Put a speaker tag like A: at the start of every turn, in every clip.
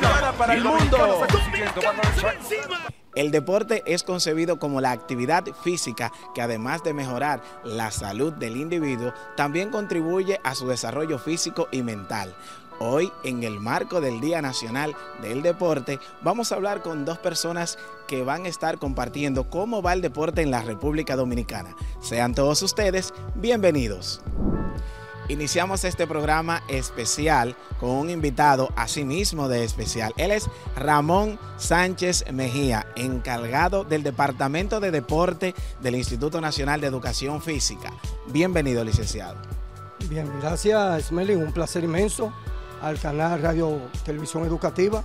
A: Para el mundo.
B: El deporte es concebido como la actividad física que además de mejorar la salud del individuo, también contribuye a su desarrollo físico y mental. Hoy, en el marco del Día Nacional del Deporte, vamos a hablar con dos personas que van a estar compartiendo cómo va el deporte en la República Dominicana. Sean todos ustedes bienvenidos. Iniciamos este programa especial con un invitado asimismo de especial. Él es Ramón Sánchez Mejía, encargado del Departamento de Deporte del Instituto Nacional de Educación Física. Bienvenido, licenciado.
C: Bien, gracias, Smelly. Un placer inmenso al canal Radio Televisión Educativa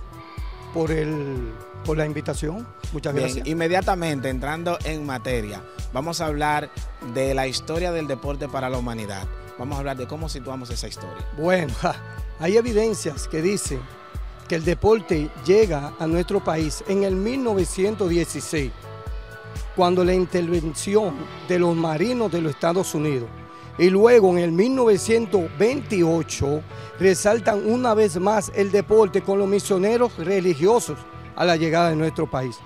C: por, el, por la invitación. Muchas
B: Bien,
C: gracias.
B: inmediatamente entrando en materia, vamos a hablar de la historia del deporte para la humanidad. Vamos a hablar de cómo situamos esa historia.
C: Bueno, hay evidencias que dicen que el deporte llega a nuestro país en el 1916, cuando la intervención de los marinos de los Estados Unidos y luego en el 1928 resaltan una vez más el deporte con los misioneros religiosos a la llegada de nuestro país.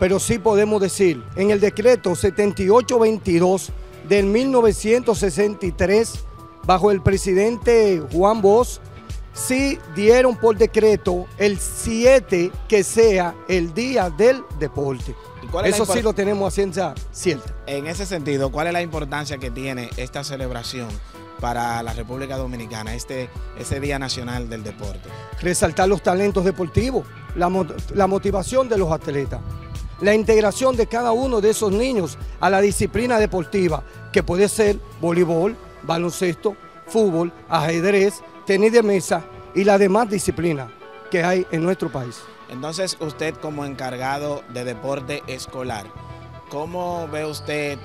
C: Pero sí podemos decir, en el decreto 7822 del 1963, bajo el presidente Juan Bosch, sí dieron por decreto el 7 que sea el día del deporte.
B: ¿Y cuál es la
C: Eso sí lo tenemos a ciencia cierta.
B: En ese sentido, ¿cuál es la importancia que tiene esta celebración para la República Dominicana, este, ese Día Nacional del Deporte?
C: resaltar los talentos deportivos, la, la motivación de los atletas, la integración de cada uno de esos niños a la disciplina deportiva, que puede ser voleibol, baloncesto, fútbol, ajedrez, tenis de mesa y las demás disciplinas que hay en nuestro país.
B: Entonces, usted como encargado de deporte escolar, ¿cómo ve usted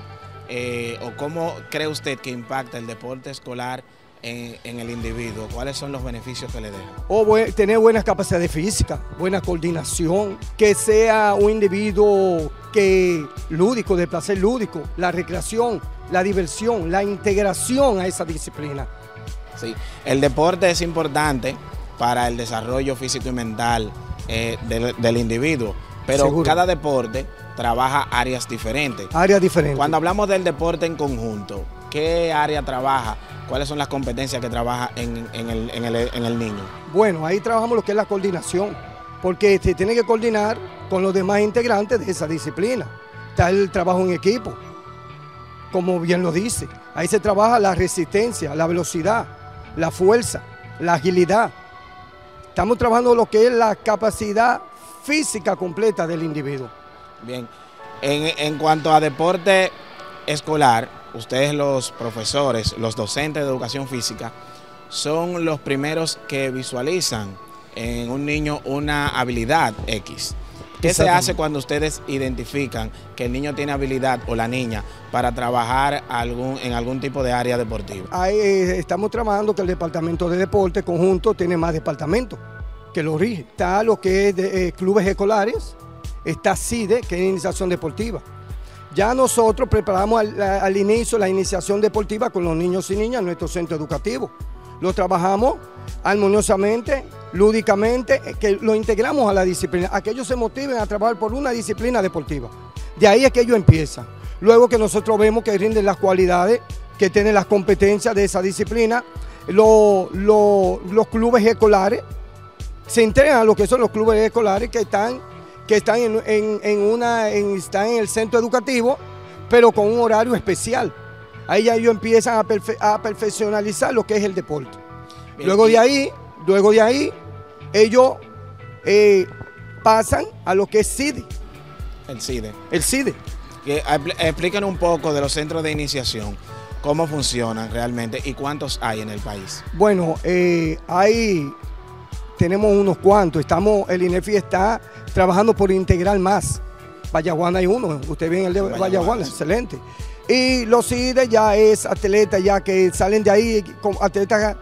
B: eh, o cómo cree usted que impacta el deporte escolar en, en el individuo? ¿Cuáles son los beneficios que le deja?
C: O bue- tener buenas capacidades físicas, buena coordinación, que sea un individuo que lúdico, de placer lúdico, la recreación, la diversión, la integración a esa disciplina.
B: Sí, el deporte es importante para el desarrollo físico y mental eh, del, del individuo, pero
C: Seguro.
B: cada deporte trabaja áreas diferentes.
C: Áreas diferentes.
B: Cuando hablamos del deporte en conjunto, ¿qué área trabaja? ¿Cuáles son las competencias que trabaja en, en el, en el- en el niño?
C: Bueno, ahí trabajamos lo que es la coordinación, porque se tiene que coordinar con los demás integrantes de esa disciplina. Está el trabajo en equipo, como bien lo dice. Ahí se trabaja la resistencia, la velocidad, la fuerza, la agilidad. Estamos trabajando lo que es la capacidad física completa del individuo.
B: Bien, en, en cuanto a deporte escolar, ustedes los profesores, los docentes de educación física, son los primeros que visualizan en un niño una habilidad X. ¿Qué se hace cuando ustedes identifican que el niño tiene habilidad o la niña para trabajar algún, en algún tipo de área deportiva?
C: Ahí eh, estamos trabajando que el departamento de deporte conjunto tiene más departamentos que lo rige. Está lo que es de, eh, clubes escolares, está CIDE, que es iniciación deportiva. Ya nosotros preparamos al inicio la iniciación deportiva con los niños y niñas en nuestro centro educativo. Lo trabajamos armoniosamente, lúdicamente, eh, que lo integramos a la disciplina, a que ellos se motiven a trabajar por una disciplina deportiva. De ahí es que ellos empiezan. Luego que nosotros vemos que rinden las cualidades, que tienen las competencias de esa disciplina, lo- lo- los clubes escolares se integran a lo que son los clubes escolares que están, que están, en, en- una, están en el centro educativo, pero con un horario especial. Ahí ya ellos empiezan a, perfe- a perfeccionalizar lo que es el deporte.
B: Bien,
C: Luego de ahí, luego de ahí, ellos eh, pasan a lo que es CIDE,
B: El CIDE.
C: el CIDE.
B: Que, expl- explíquenos un poco de los centros de iniciación, cómo funcionan realmente y cuántos hay en el país.
C: Bueno, eh, hay, tenemos unos cuantos. Estamos, el INEFI está trabajando por integrar más. Vallaguana hay uno, usted ve en el de
B: Vallaguana,
C: Vallaguana, excelente. Y los CIDE ya es atletas ya que salen de ahí con atletas,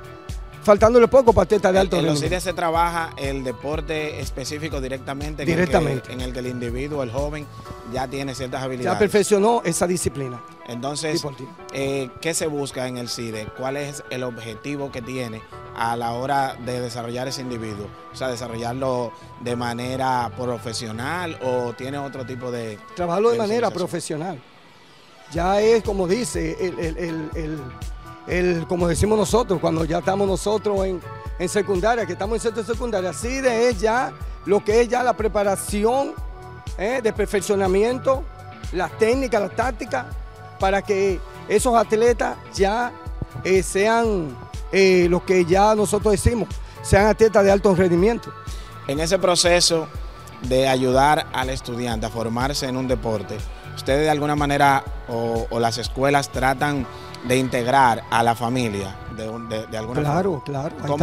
C: faltándole poco para atletas de alto
B: en los. CIDE se trabaja el deporte específico directamente en,
C: Directamente.
B: El, que, en el que el individuo, el joven, ya tiene ciertas
C: Ya
B: habilidades.
C: perfeccionó esa disciplina.
B: Entonces, eh, ¿qué se busca en el CIDE? ¿Cuál es el objetivo que tiene a la hora de desarrollar ese individuo? O sea, desarrollarlo de manera profesional o tiene otro tipo de...
C: Trabajarlo de manera profesional. Ya es como dice, el, como decimos nosotros, cuando ya estamos nosotros en, en secundaria, que estamos en centro secundaria, así de es ya lo que es ya la preparación ¿eh? de perfeccionamiento, las técnicas, las tácticas, para que esos atletas ya eh, sean eh, lo que ya nosotros decimos, sean atletas de alto rendimiento.
B: En ese proceso de ayudar al estudiante a formarse en un deporte, ustedes de alguna manera o, las escuelas tratan de integrar a la familia de, alguna
C: claro, Claro, claro.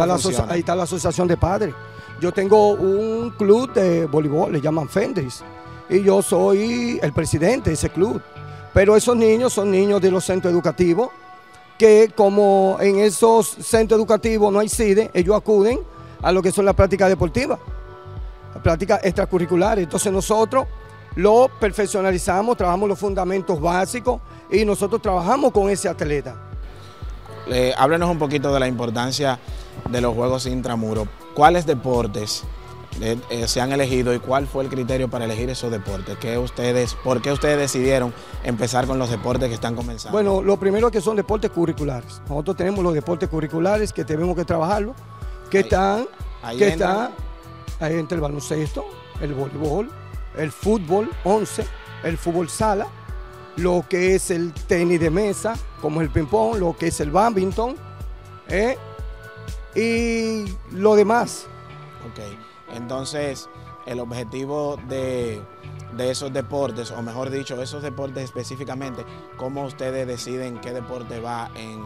C: Ahí, está la asociación de padres. Yo tengo un club de voleibol, le llaman Fendris, y yo soy el presidente de ese club. Pero esos niños son niños de los centros educativos que como en esos centros educativos no hay CIDE, ellos acuden a lo que son las prácticas deportivas, las prácticas extracurriculares. Entonces nosotros lo perfeccionalizamos, trabajamos los fundamentos básicos y nosotros trabajamos con ese atleta.
B: háblenos un poquito de la importancia de los Juegos Intramuros. ¿Cuáles deportes eh, se han elegido y cuál fue el criterio para elegir esos deportes? ¿Qué ustedes, ¿Por qué ustedes decidieron empezar con los deportes que están comenzando?
C: Bueno, lo primero que son deportes curriculares. Nosotros tenemos los deportes curriculares que tenemos que trabajarlo, que están, que está, ahí entre el baloncesto, el voleibol, el fútbol 11, el fútbol sala, lo que es el tenis de mesa, como el ping-pong, lo que es el badminton, ¿eh? y lo demás.
B: Ok. Entonces, el objetivo de, esos deportes, o mejor dicho, esos deportes específicamente, cómo ustedes deciden qué deporte va en,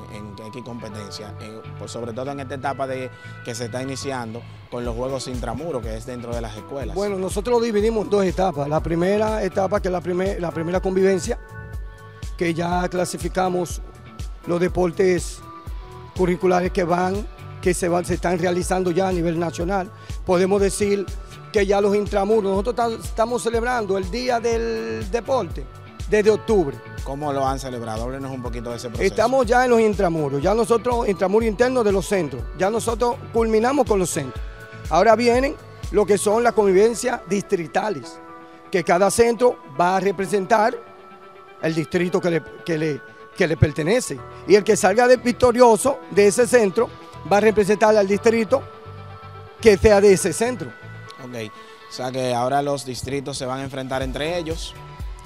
B: qué competencia, pues sobre todo en esta etapa de que se está iniciando con los juegos intramuros, que es dentro de las escuelas.
C: Bueno, nosotros lo dividimos en dos etapas. La primera etapa, que es la, la primera convivencia, que ya clasificamos los deportes curriculares que van que se, se están realizando ya a nivel nacional. Podemos decir que ya los intramuros, nosotros estamos celebrando el Día del Deporte desde octubre.
B: ¿Cómo lo han celebrado? Háblenos un poquito de ese proceso.
C: Estamos ya en los intramuros, ya nosotros, intramuros internos de los centros, ya nosotros culminamos con los centros. Ahora vienen lo que son las convivencias distritales, que cada centro va a representar el distrito que le, que le, que le pertenece. Y el que salga de victorioso de ese centro va a representar al distrito que sea de ese centro.
B: Ok, o sea que ahora los distritos se van a enfrentar entre ellos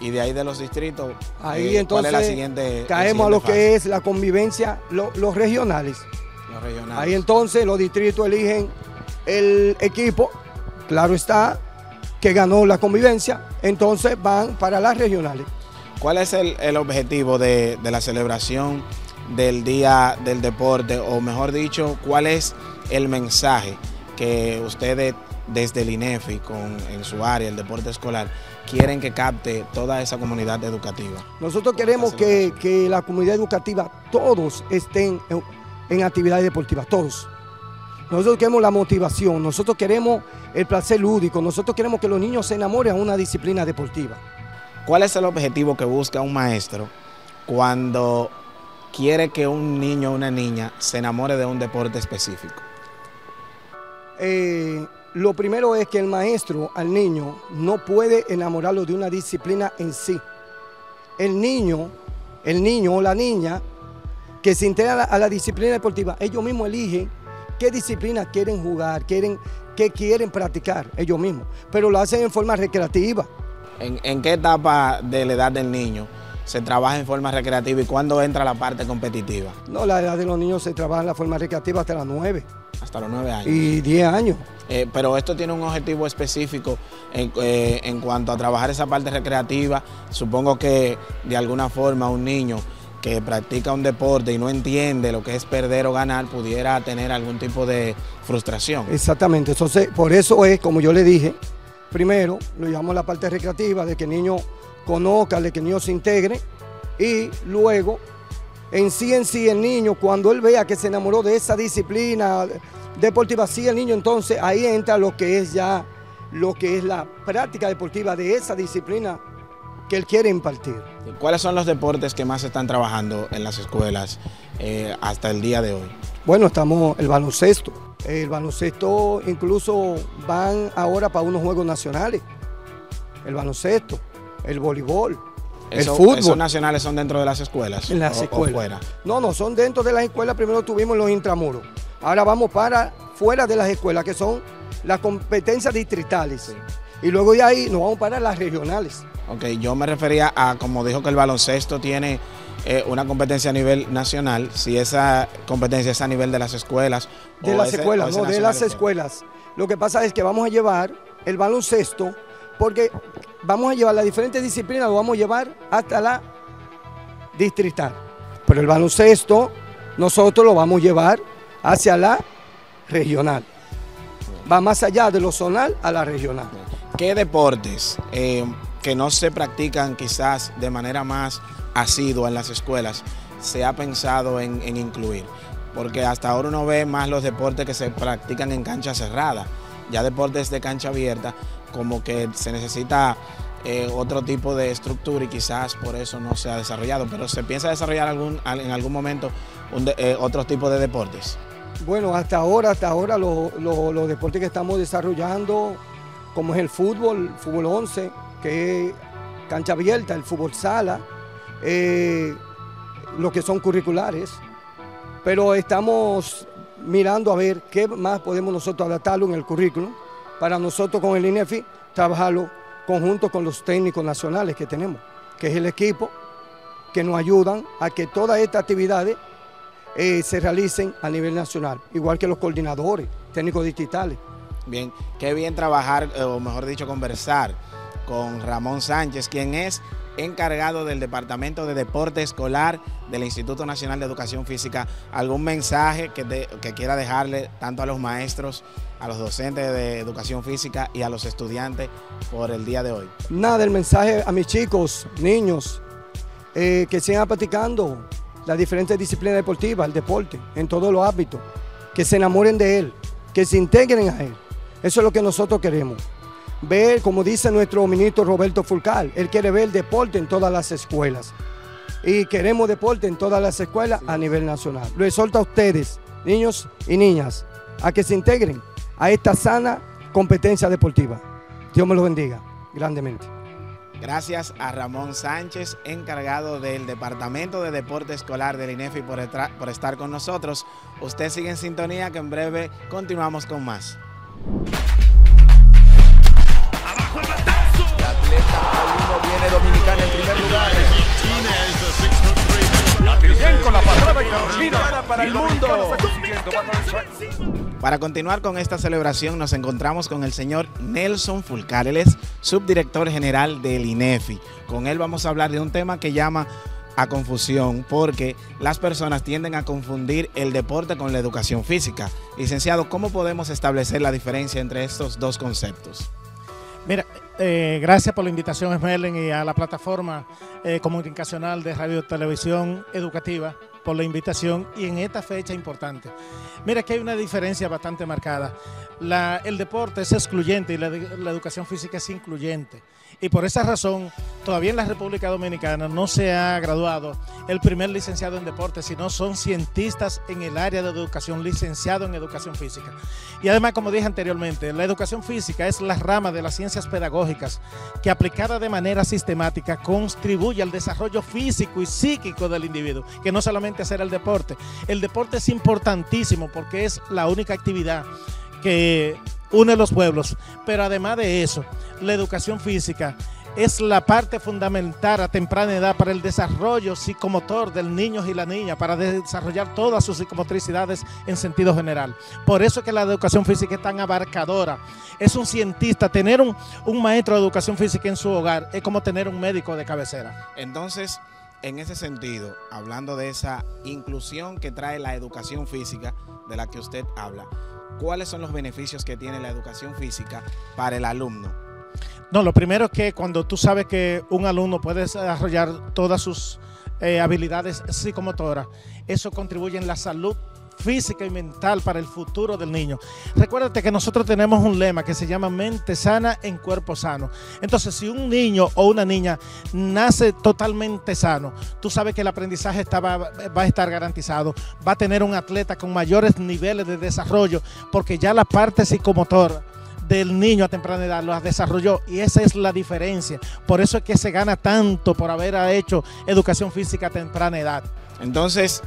B: y de ahí de los distritos,
C: ahí entonces ¿cuál es la siguiente? Caemos a lo que es la convivencia, los regionales. Los regionales. Ahí entonces los distritos eligen el equipo, claro está, que ganó la convivencia, entonces van para las regionales.
B: ¿Cuál es el, objetivo de, de la celebración del Día del Deporte, o mejor dicho, cuál es el mensaje que ustedes desde el INEFI, con, en su área, el deporte escolar, quieren que capte toda esa comunidad educativa.
C: Nosotros queremos que, la comunidad educativa, todos estén en, en actividades deportivas, todos. Nosotros queremos la motivación, nosotros queremos el placer lúdico, nosotros queremos que los niños se enamoren a una disciplina deportiva.
B: ¿Cuál es el objetivo que busca un maestro cuando quiere que un niño o una niña se enamore de un deporte específico?
C: Eh, lo primero es que el maestro al niño no puede enamorarlo de una disciplina en sí. El niño, el niño o la niña que se integra a la, disciplina deportiva, ellos mismos eligen qué disciplina quieren jugar, quieren, qué quieren practicar ellos mismos, pero lo hacen en forma recreativa.
B: en qué etapa de la edad del niño se trabaja en forma recreativa y cuándo entra la parte competitiva?
C: No, la edad de los niños se trabaja en la forma recreativa hasta las 9.
B: Hasta los 9 años.
C: Y 10 años.
B: Eh, pero esto tiene un objetivo específico eh, en, cuanto a trabajar esa parte recreativa. Supongo que de alguna forma un niño que practica un deporte y no entiende lo que es perder o ganar, pudiera tener algún tipo de frustración.
C: Exactamente, entonces por eso es, como yo le dije, primero lo llamamos la parte recreativa, de que el niño conozca, que el niño se integre y luego en sí en sí el niño cuando él vea que se enamoró de esa disciplina deportiva, sí el niño entonces ahí entra lo que es ya lo que es la práctica deportiva de esa disciplina que él quiere impartir.
B: ¿Cuáles son los deportes que más se están trabajando en las escuelas eh, hasta el día de hoy?
C: Bueno, estamos el baloncesto. El baloncesto incluso van ahora para unos juegos nacionales. El baloncesto, el voleibol, el fútbol.
B: ¿Esos nacionales son dentro de las escuelas?
C: En las escuelas. No, no, son dentro de las escuelas. Primero tuvimos los intramuros. Ahora vamos para fuera de las escuelas, que son las competencias distritales. Y luego de ahí nos vamos para las regionales.
B: Ok, yo me refería a, como dijo que el baloncesto tiene eh, una competencia a nivel nacional, si esa competencia es a nivel de las escuelas.
C: De las escuelas, no, de las escuelas. Lo que pasa es que vamos a llevar el baloncesto, porque vamos a llevar las diferentes disciplinas, lo vamos a llevar hasta la distrital. Pero el baloncesto, nosotros lo vamos a llevar hacia la regional. Va más allá de lo zonal a la regional.
B: ¿Qué deportes eh, que no se practican quizás de manera más asidua en las escuelas se ha pensado en, incluir? Porque hasta ahora uno ve más los deportes que se practican en cancha cerrada. Ya deportes de cancha abierta, como que se necesita eh, otro tipo de estructura y quizás por eso no se ha desarrollado. Pero se piensa desarrollar algún, en algún momento eh, otro tipo de deportes.
C: Bueno, hasta ahora, hasta ahora los deportes que estamos desarrollando, como es el fútbol, fútbol 11, que es cancha abierta, el fútbol sala, eh, lo que son curriculares, pero estamos mirando a ver qué más podemos nosotros adaptarlo en el currículum para nosotros con el INEFI trabajarlo conjunto con los técnicos nacionales que tenemos, que es el equipo que nos ayudan a que todas estas actividades eh, se realicen a nivel nacional, igual que los coordinadores técnicos digitales.
B: Bien, qué bien trabajar, eh, o mejor dicho, conversar con Ramón Sánchez, quien es encargado del Departamento de Deporte Escolar del Instituto Nacional de Educación Física. ¿Algún mensaje que, quiera dejarle tanto a los maestros, a los docentes de Educación Física y a los estudiantes por el día de hoy?
C: Nada, el mensaje a mis chicos, niños, eh, que sigan practicando las diferentes disciplinas deportivas, el deporte, en todos los ámbitos, que se enamoren de él, que se integren a él. Eso es lo que nosotros queremos. Ver, como dice nuestro ministro Roberto Fulcal, él quiere ver deporte en todas las escuelas. Y queremos deporte en todas las escuelas a nivel nacional. Lo exhorto a ustedes, niños y niñas, a que se integren a esta sana competencia deportiva. Dios me lo bendiga grandemente.
B: Gracias a Ramón Sánchez, encargado del Departamento de Deporte Escolar del INEFI por estar con nosotros. Usted sigue en sintonía que en breve continuamos con más.
A: Dominicana en primer lugar.
B: con la patada y para el mundo. Para continuar con esta celebración nos encontramos con el señor Nelson Fulcar, él es subdirector general del INEFI. Con él vamos a hablar de un tema que llama a confusión porque las personas tienden a confundir el deporte con la educación física. Licenciado, ¿cómo podemos establecer la diferencia entre estos dos conceptos?
D: Mira, eh, gracias por la invitación, Esmerlen, y a la plataforma eh, comunicacional de Radio Televisión Educativa por la invitación y en esta fecha importante. Mira que hay una diferencia bastante marcada. el deporte es excluyente y la, la educación física es incluyente. Y por esa razón, todavía en la República Dominicana no se ha graduado el primer licenciado en deporte, sino son cientistas en el área de educación, licenciado en educación física. Y además, como dije anteriormente, la educación física es la rama de las ciencias pedagógicas que aplicada de manera sistemática contribuye al desarrollo físico y psíquico del individuo, que no solamente hacer el deporte. El deporte es importantísimo porque es la única actividad que une los pueblos. Pero además de eso, la educación física es la parte fundamental a temprana edad para el desarrollo psicomotor del niño y la niña, para desarrollar todas sus psicomotricidades en sentido general. Por eso es que la educación física es tan abarcadora. Es un cientista, tener un, un maestro de educación física en su hogar es como tener un médico de cabecera.
B: Entonces, en ese sentido, hablando de esa inclusión que trae la educación física de la que usted habla, ¿cuáles son los beneficios que tiene la educación física para el alumno?
D: No, lo primero es que cuando tú sabes que un alumno puede desarrollar todas sus eh, habilidades psicomotoras, eso contribuye en la salud física y mental para el futuro del niño. Recuérdate que nosotros tenemos un lema que se llama mente sana en cuerpo sano. Entonces, si un niño o una niña nace totalmente sano, tú sabes que el aprendizaje va, va a estar garantizado, va a tener un atleta con mayores niveles de desarrollo, porque ya la parte psicomotora del niño a temprana edad lo desarrolló y esa es la diferencia. Por eso es que se gana tanto por haber hecho educación física a temprana edad.
B: Entonces,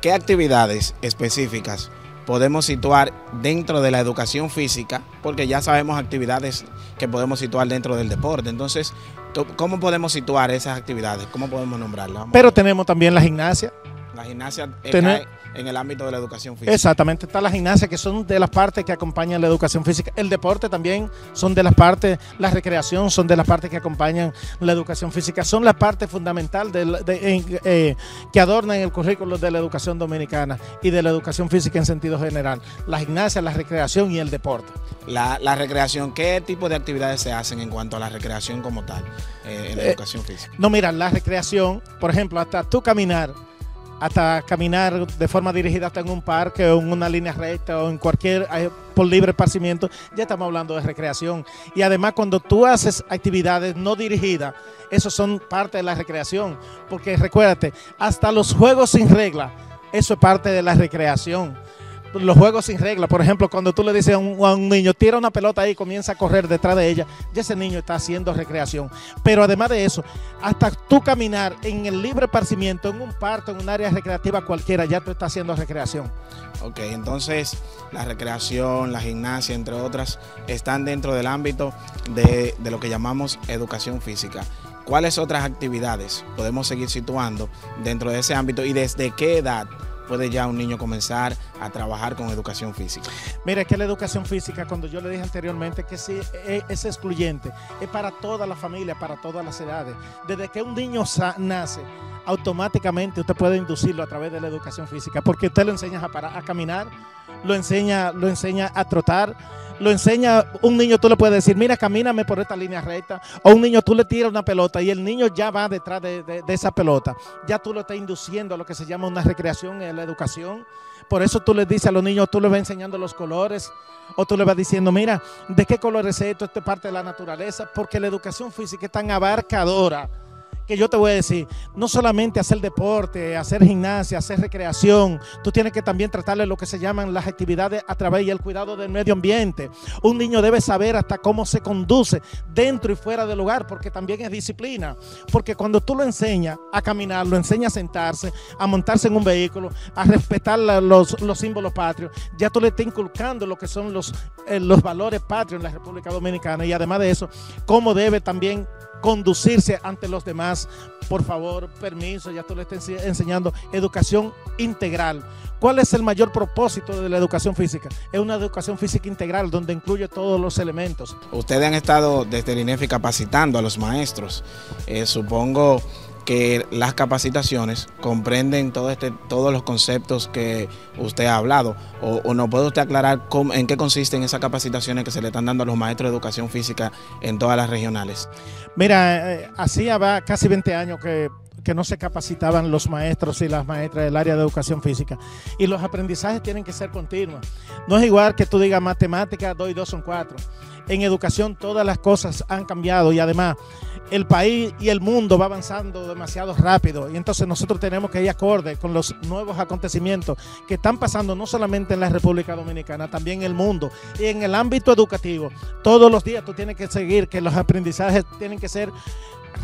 B: ¿qué actividades específicas podemos situar dentro de la educación física? Porque ya sabemos actividades que podemos situar dentro del deporte. Entonces, ¿cómo podemos situar esas actividades? ¿Cómo podemos nombrarlas?
D: Pero tenemos también la gimnasia.
B: La gimnasia es en el ámbito de la educación física.
D: Exactamente, está la gimnasia, que son de las partes que acompañan la educación física. El deporte también son de las partes, la recreación son de las partes que acompañan la educación física. Son la parte fundamental de, eh, que adornan el currículo de la educación dominicana y de la educación física en sentido general. La gimnasia, la recreación y el deporte.
B: La, recreación, ¿qué tipo de actividades se hacen en cuanto a la recreación como tal eh, en la eh, educación física?
D: No, mira, la recreación, por ejemplo, hasta tú caminar hasta caminar de forma dirigida hasta en un parque o en una línea recta o en cualquier eh, por libre esparcimiento, ya estamos hablando de recreación. Y además cuando tú haces actividades no dirigidas, eso son parte de la recreación, porque recuérdate, hasta los juegos sin regla, eso es parte de la recreación los juegos sin regla. Por ejemplo, cuando tú le dices a un, niño, tira una pelota ahí y comienza a correr detrás de ella, ya ese niño está haciendo recreación. Pero además de eso, hasta tú caminar en el libre esparcimiento, en un parto, en un área recreativa cualquiera, ya tú estás haciendo recreación.
B: Ok, entonces la recreación, la gimnasia, entre otras, están dentro del ámbito de lo que llamamos educación física. ¿Cuáles otras actividades podemos seguir situando dentro de ese ámbito y desde qué edad puede ya un niño comenzar a trabajar con educación física?
D: Mira, que la educación física, cuando yo le dije anteriormente que sí e, es excluyente, es para toda la familia, para todas las edades. Desde que un niño nace, automáticamente usted puede inducirlo a través de la educación física, porque usted lo enseña a, a caminar, lo enseña, lo enseña a trotar, lo enseña, un niño tú le puedes decir, mira, camíname por esta línea recta, o un niño tú le tiras una pelota y el niño ya va detrás de, esa pelota, ya tú lo estás induciendo a lo que se llama una recreación en la educación. Por eso tú le dices a los niños, tú le vas enseñando los colores, o tú le vas diciendo, mira, ¿de qué color es esto? Esto es parte de la naturaleza, porque la educación física es tan abarcadora que yo te voy a decir, no solamente hacer deporte, hacer gimnasia, hacer recreación, tú tienes que también tratarle lo que se llaman las actividades a través y el cuidado del medio ambiente. Un niño debe saber hasta cómo se conduce dentro y fuera del lugar, porque también es disciplina. Porque cuando tú lo enseñas a caminar, lo enseñas a sentarse, a montarse en un vehículo, a respetar los, símbolos patrios, ya tú le estás inculcando lo que son los, eh, los valores patrios en la República Dominicana y además de eso, cómo debe también conducirse ante los demás. Por favor, permiso, ya tú le estás enseñando educación integral. ¿Cuál es el mayor propósito de la educación física? Es una educación física integral donde incluye todos los elementos.
B: Ustedes han estado desde el INEFI capacitando a los maestros. Eh, supongo que las capacitaciones comprenden todo este, todos los conceptos que usted ha hablado. ¿O, o no puede usted aclarar en qué consisten esas capacitaciones que se le están dando a los maestros de educación física en todas las regionales?
D: Mira, eh, hacía casi 20 años que, que no se capacitaban los maestros y las maestras del área de educación física. Y los aprendizajes tienen que ser continuos. No es igual que tú digas matemáticas, 2 y 2 son 4. En educación todas las cosas han cambiado y además el país y el mundo va avanzando demasiado rápido y entonces nosotros tenemos que ir acorde con los nuevos acontecimientos que están pasando no solamente en la República Dominicana, también en el mundo y en el ámbito educativo. Todos los días tú tienes que seguir que los aprendizajes tienen que ser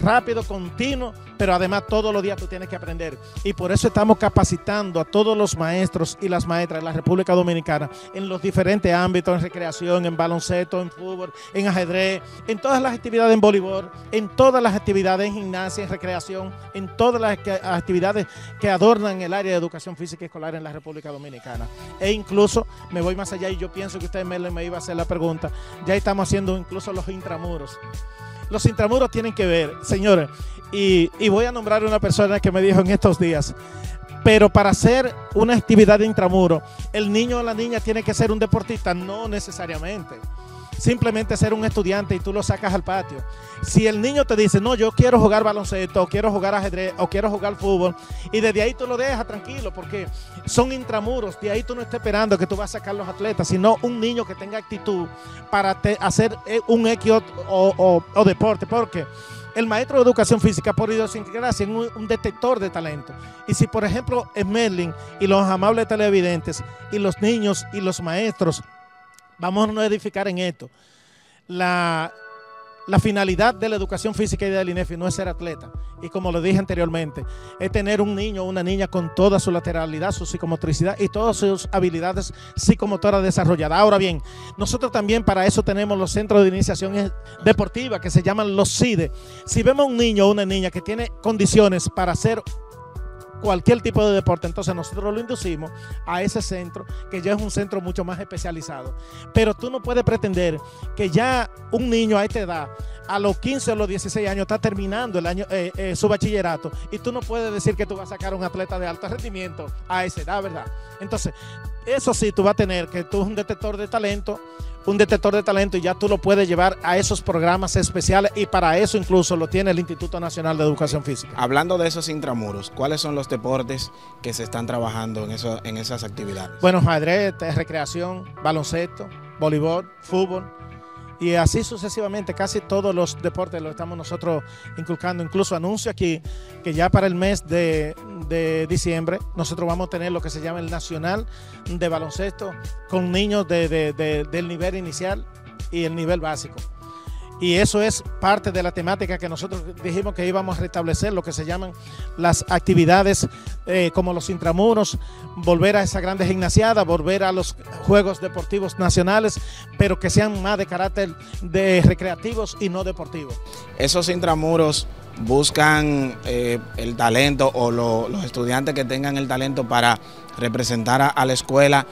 D: rápido, continuo, pero además todos los días tú tienes que aprender. Y por eso estamos capacitando a todos los maestros y las maestras de la República Dominicana en los diferentes ámbitos, en recreación, en baloncesto, en fútbol, en ajedrez, en todas las actividades en voleibol, en todas las actividades en gimnasia, en recreación, en todas las actividades que adornan el área de educación física y escolar en la República Dominicana. E incluso me voy más allá y yo pienso que usted me, me iba a hacer la pregunta, ya estamos haciendo incluso los intramuros. Los intramuros tienen que ver, señores, y, voy a nombrar una persona que me dijo en estos días, pero para hacer una actividad de intramuro, el niño o la niña tiene que ser un deportista, no necesariamente. Simplemente ser un estudiante y tú lo sacas al patio. Si el niño te dice, no, yo quiero jugar baloncesto, o quiero jugar ajedrez, o quiero jugar fútbol, y desde ahí tú lo dejas tranquilo, porque son intramuros, de ahí tú no estás esperando que tú vas a sacar los atletas, sino un niño que tenga actitud para hacer eh, un X o, deporte, porque el maestro de educación física por idiosincrasia es un, un detector de talento. Y si, por ejemplo, Merlin y los amables televidentes y los niños y los maestros, vamos a edificar en esto, la, la finalidad de la educación física y del INEFI no es ser atleta. Y como lo dije anteriormente, es tener un niño o una niña con toda su lateralidad, su psicomotricidad y todas sus habilidades psicomotoras desarrolladas. Ahora bien, nosotros también para eso tenemos los centros de iniciación deportiva que se llaman los CIDE. Si vemos un niño o una niña que tiene condiciones para ser cualquier tipo de deporte. Entonces nosotros lo inducimos a ese centro, que ya es un centro mucho más especializado. Pero tú no puedes pretender que ya un niño a esta edad, a los 15 o los 16 años, está terminando el año, eh, eh, su bachillerato y tú no puedes decir que tú vas a sacar un atleta de alto rendimiento a esa edad, ¿verdad? Entonces, eso sí, tú vas a tener que tú es un detector de talento, un detector de talento y ya tú lo puedes llevar a esos programas especiales y para eso incluso lo tiene el Instituto Nacional de Educación Física.
B: Hablando de esos intramuros, ¿cuáles son los deportes que se están trabajando en, eso, en esas actividades?
D: Bueno, ajedrez, recreación, baloncesto, voleibol, fútbol, y así sucesivamente, casi todos los deportes los estamos nosotros inculcando. Incluso anuncio aquí que ya para el mes de, diciembre nosotros vamos a tener lo que se llama el Nacional de Baloncesto con niños del nivel inicial y el nivel básico. Y eso es parte de la temática que nosotros dijimos que íbamos a restablecer, lo que se llaman las actividades eh, como los intramuros, volver a esa grande gimnasiada, volver a los Juegos Deportivos Nacionales, pero que sean más de carácter de recreativos y no deportivos.
B: Esos intramuros buscan eh, el talento o los estudiantes que tengan el talento para representar a la escuela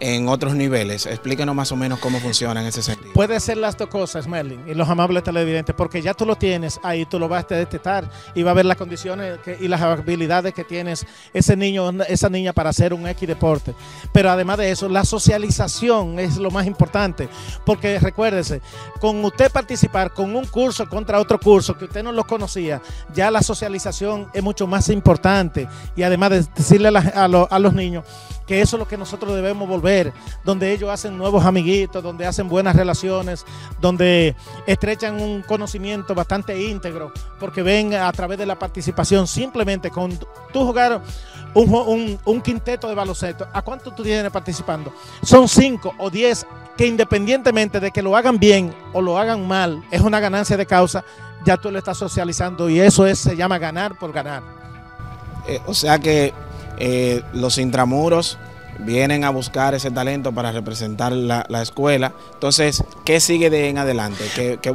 B: en otros niveles. Explíquenos más o menos cómo funciona en ese sentido.
D: Puede ser las dos cosas, Merlin, y los amables televidentes, porque ya tú lo tienes ahí, tú lo vas a detectar y va a ver las condiciones y las habilidades que tienes ese niño, esa niña para hacer un X deporte. Pero además de eso, la socialización es lo más importante, porque recuérdese, con usted participar con un curso contra otro curso que usted no lo conocía, ya la socialización es mucho más importante y además de decirle a los niños que eso es lo que nosotros debemos volver, donde ellos hacen nuevos amiguitos, donde hacen buenas relaciones, donde estrechan un conocimiento bastante íntegro, porque ven a través de la participación, simplemente con tú jugar un, quinteto de baloncesto, ¿a cuánto tú tienes participando? Son cinco o diez que independientemente de que lo hagan bien o lo hagan mal, es una ganancia de causa, ya tú le estás socializando y eso es, se llama ganar por ganar.
B: Eh, o sea que eh, los intramuros vienen a buscar ese talento para representar la, escuela. Entonces, ¿qué sigue de en adelante? ¿Qué, qué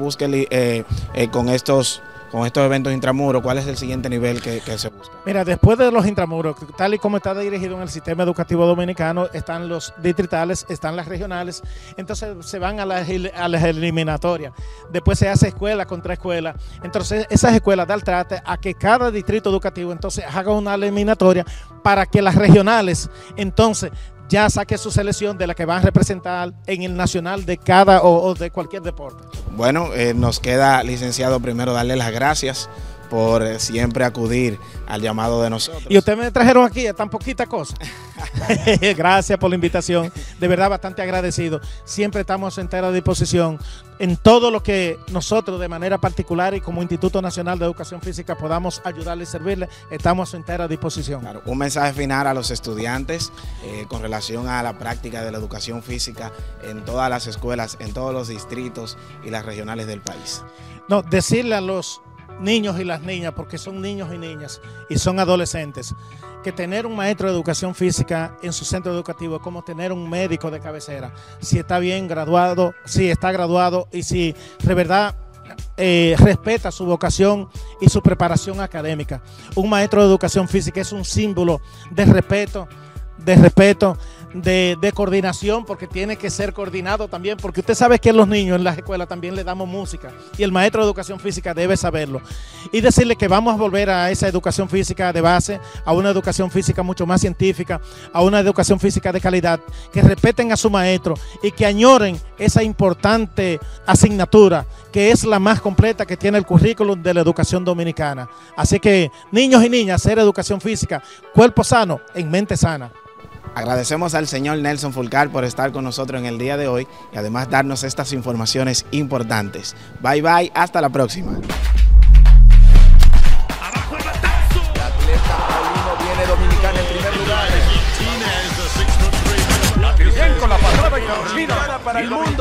B: eh, eh, con estos con estos eventos intramuros, ¿cuál es el siguiente nivel que, se busca?
D: Mira, después de los intramuros, tal y como está dirigido en el sistema educativo dominicano, están los distritales, están las regionales, entonces se van a las, a eliminatorias. Después se hace escuela contra escuela. Entonces, esas escuelas dan trate a que cada distrito educativo entonces haga una eliminatoria para que las regionales entonces ya saque su selección de la que van a representar en el nacional de cada o, de cualquier deporte.
B: Bueno, eh, nos queda, licenciado, primero darle las gracias por eh, siempre acudir al llamado de nosotros.
D: Y ustedes me trajeron aquí a tan poquita cosa. Gracias por la invitación. De verdad, bastante agradecido. Siempre estamos en entera disposición en todo lo que nosotros, de manera particular y como Instituto Nacional de Educación Física, podamos ayudarle y servirle. Estamos en entera disposición.
B: un mensaje final a los estudiantes eh, con relación a la práctica de la educación física en todas las escuelas, en todos los distritos y las regionales del país.
D: No, decirle a los niños y las niñas, porque son niños y niñas y son adolescentes, que tener un maestro de educación física en su centro educativo es como tener un médico de cabecera. Si está bien graduado, si está graduado y si de verdad eh, respeta su vocación y su preparación académica. Un maestro de educación física es un símbolo de respeto de respeto, de, coordinación, porque tiene que ser coordinado también, porque usted sabe que los niños en las escuelas también le damos música y el maestro de educación física debe saberlo. Y decirle que vamos a volver a esa educación física de base, a una educación física mucho más científica, a una educación física de calidad, que respeten a su maestro y que añoren esa importante asignatura que es la más completa que tiene el currículum de la educación dominicana. Así que niños y niñas, hacer educación física, cuerpo sano en mente sana.
B: Agradecemos al señor Nelson Fulcar por estar con nosotros en el día de hoy y además darnos estas informaciones importantes. Bye bye, hasta la próxima.
A: Para el mundo.